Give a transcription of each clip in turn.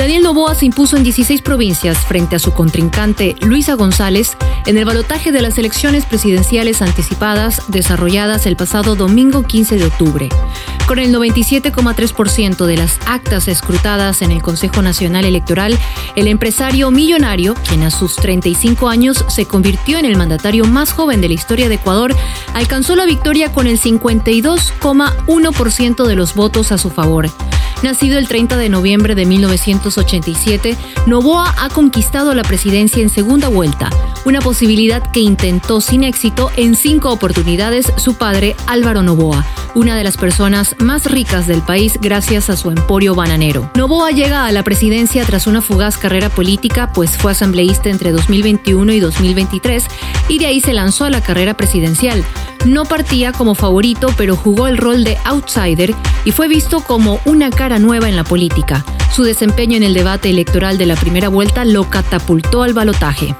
Daniel Novoa se impuso en 16 provincias frente a su contrincante Luisa González en el balotaje de las elecciones presidenciales anticipadas desarrolladas el pasado domingo 15 de octubre. Con el 97,3% de las actas escrutadas en el Consejo Nacional Electoral, el empresario millonario, quien a sus 35 años se convirtió en el mandatario más joven de la historia de Ecuador, alcanzó la victoria con el 52,1% de los votos a su favor. Nacido el 30 de noviembre de 1987, Novoa ha conquistado la presidencia en segunda vuelta, una posibilidad que intentó sin éxito en cinco oportunidades su padre Álvaro Novoa, una de las personas más ricas del país gracias a su emporio bananero. Novoa llega a la presidencia tras una fugaz carrera política, pues fue asambleísta entre 2021 y 2023 y de ahí se lanzó a la carrera presidencial. No partía como favorito, pero jugó el rol de outsider y fue visto como una cara nueva en la política. Su desempeño en el debate electoral de la primera vuelta lo catapultó al balotaje.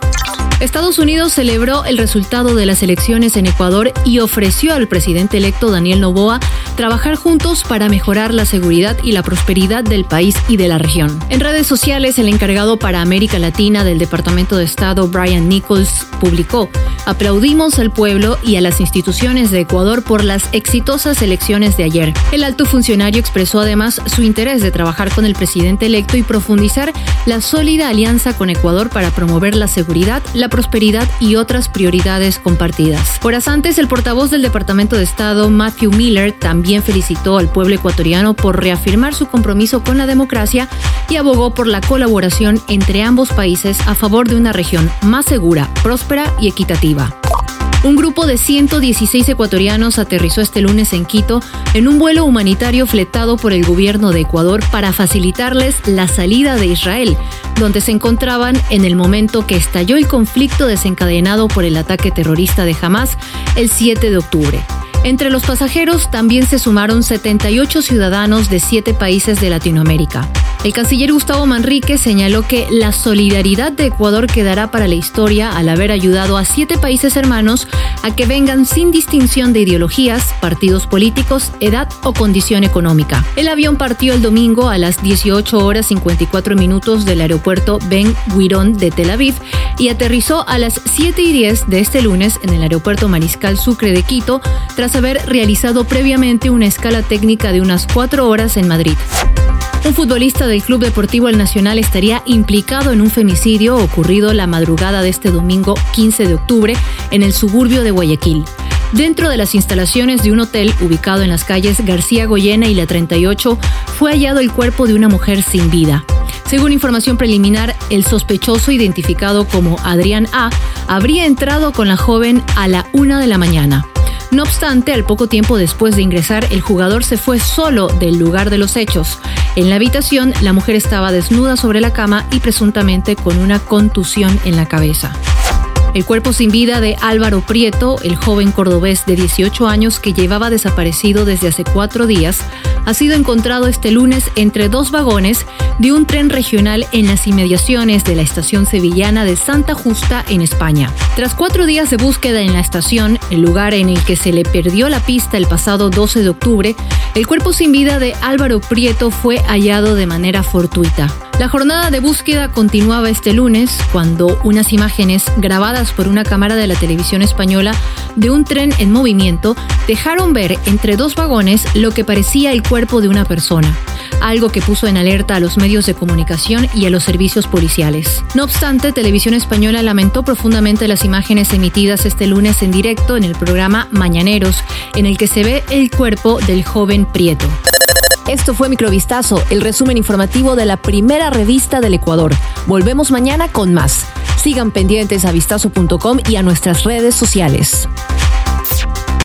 Estados Unidos celebró el resultado de las elecciones en Ecuador y ofreció al presidente electo Daniel Noboa trabajar juntos para mejorar la seguridad y la prosperidad del país y de la región. En redes sociales, el encargado para América Latina del Departamento de Estado, Brian Nichols, publicó, aplaudimos al pueblo y a las instituciones de Ecuador por las exitosas elecciones de ayer. El alto funcionario expresó además su interés de trabajar con el presidente electo y profundizar la sólida alianza con Ecuador para promover la seguridad, la prosperidad y otras prioridades compartidas. Horas antes, el portavoz del Departamento de Estado, Matthew Miller, también felicitó al pueblo ecuatoriano por reafirmar su compromiso con la democracia y abogó por la colaboración entre ambos países a favor de una región más segura, próspera y equitativa. Un grupo de 116 ecuatorianos aterrizó este lunes en Quito en un vuelo humanitario fletado por el gobierno de Ecuador para facilitarles la salida de Israel, donde se encontraban en el momento que estalló el conflicto desencadenado por el ataque terrorista de Hamas el 7 de octubre. Entre los pasajeros también se sumaron 78 ciudadanos de siete países de Latinoamérica. El canciller Gustavo Manrique señaló que la solidaridad de Ecuador quedará para la historia al haber ayudado a siete países hermanos a que vengan sin distinción de ideologías, partidos políticos, edad o condición económica. El avión partió el domingo a las 18 horas 54 minutos del aeropuerto Ben Gurion de Tel Aviv y aterrizó a las 7 y 10 de este lunes en el aeropuerto Mariscal Sucre de Quito tras haber realizado previamente una escala técnica de unas cuatro horas en Madrid. Un futbolista del Club Deportivo El Nacional estaría implicado en un femicidio ocurrido la madrugada de este domingo 15 de octubre en el suburbio de Guayaquil. Dentro de las instalaciones de un hotel ubicado en las calles García Goyena y la 38 fue hallado el cuerpo de una mujer sin vida. Según información preliminar, el sospechoso identificado como Adrián A habría entrado con la joven a la una de la mañana. No obstante, al poco tiempo después de ingresar, el jugador se fue solo del lugar de los hechos. En la habitación, la mujer estaba desnuda sobre la cama y presuntamente con una contusión en la cabeza. El cuerpo sin vida de Álvaro Prieto, el joven cordobés de 18 años que llevaba desaparecido desde hace cuatro días, ha sido encontrado este lunes entre dos vagones de un tren regional en las inmediaciones de la estación sevillana de Santa Justa en España. Tras cuatro días de búsqueda en la estación, el lugar en el que se le perdió la pista el pasado 12 de octubre, el cuerpo sin vida de Álvaro Prieto fue hallado de manera fortuita. La jornada de búsqueda continuaba este lunes cuando unas imágenes grabadas por una cámara de la televisión española de un tren en movimiento dejaron ver entre dos vagones lo que parecía el cuerpo de una persona, algo que puso en alerta a los medios de comunicación y a los servicios policiales. No obstante, Televisión Española lamentó profundamente las imágenes emitidas este lunes en directo en el programa Mañaneros, en el que se ve el cuerpo del joven Prieto. Esto fue Microvistazo, el resumen informativo de la primera revista del Ecuador. Volvemos mañana con más. Sigan pendientes a vistazo.com y a nuestras redes sociales.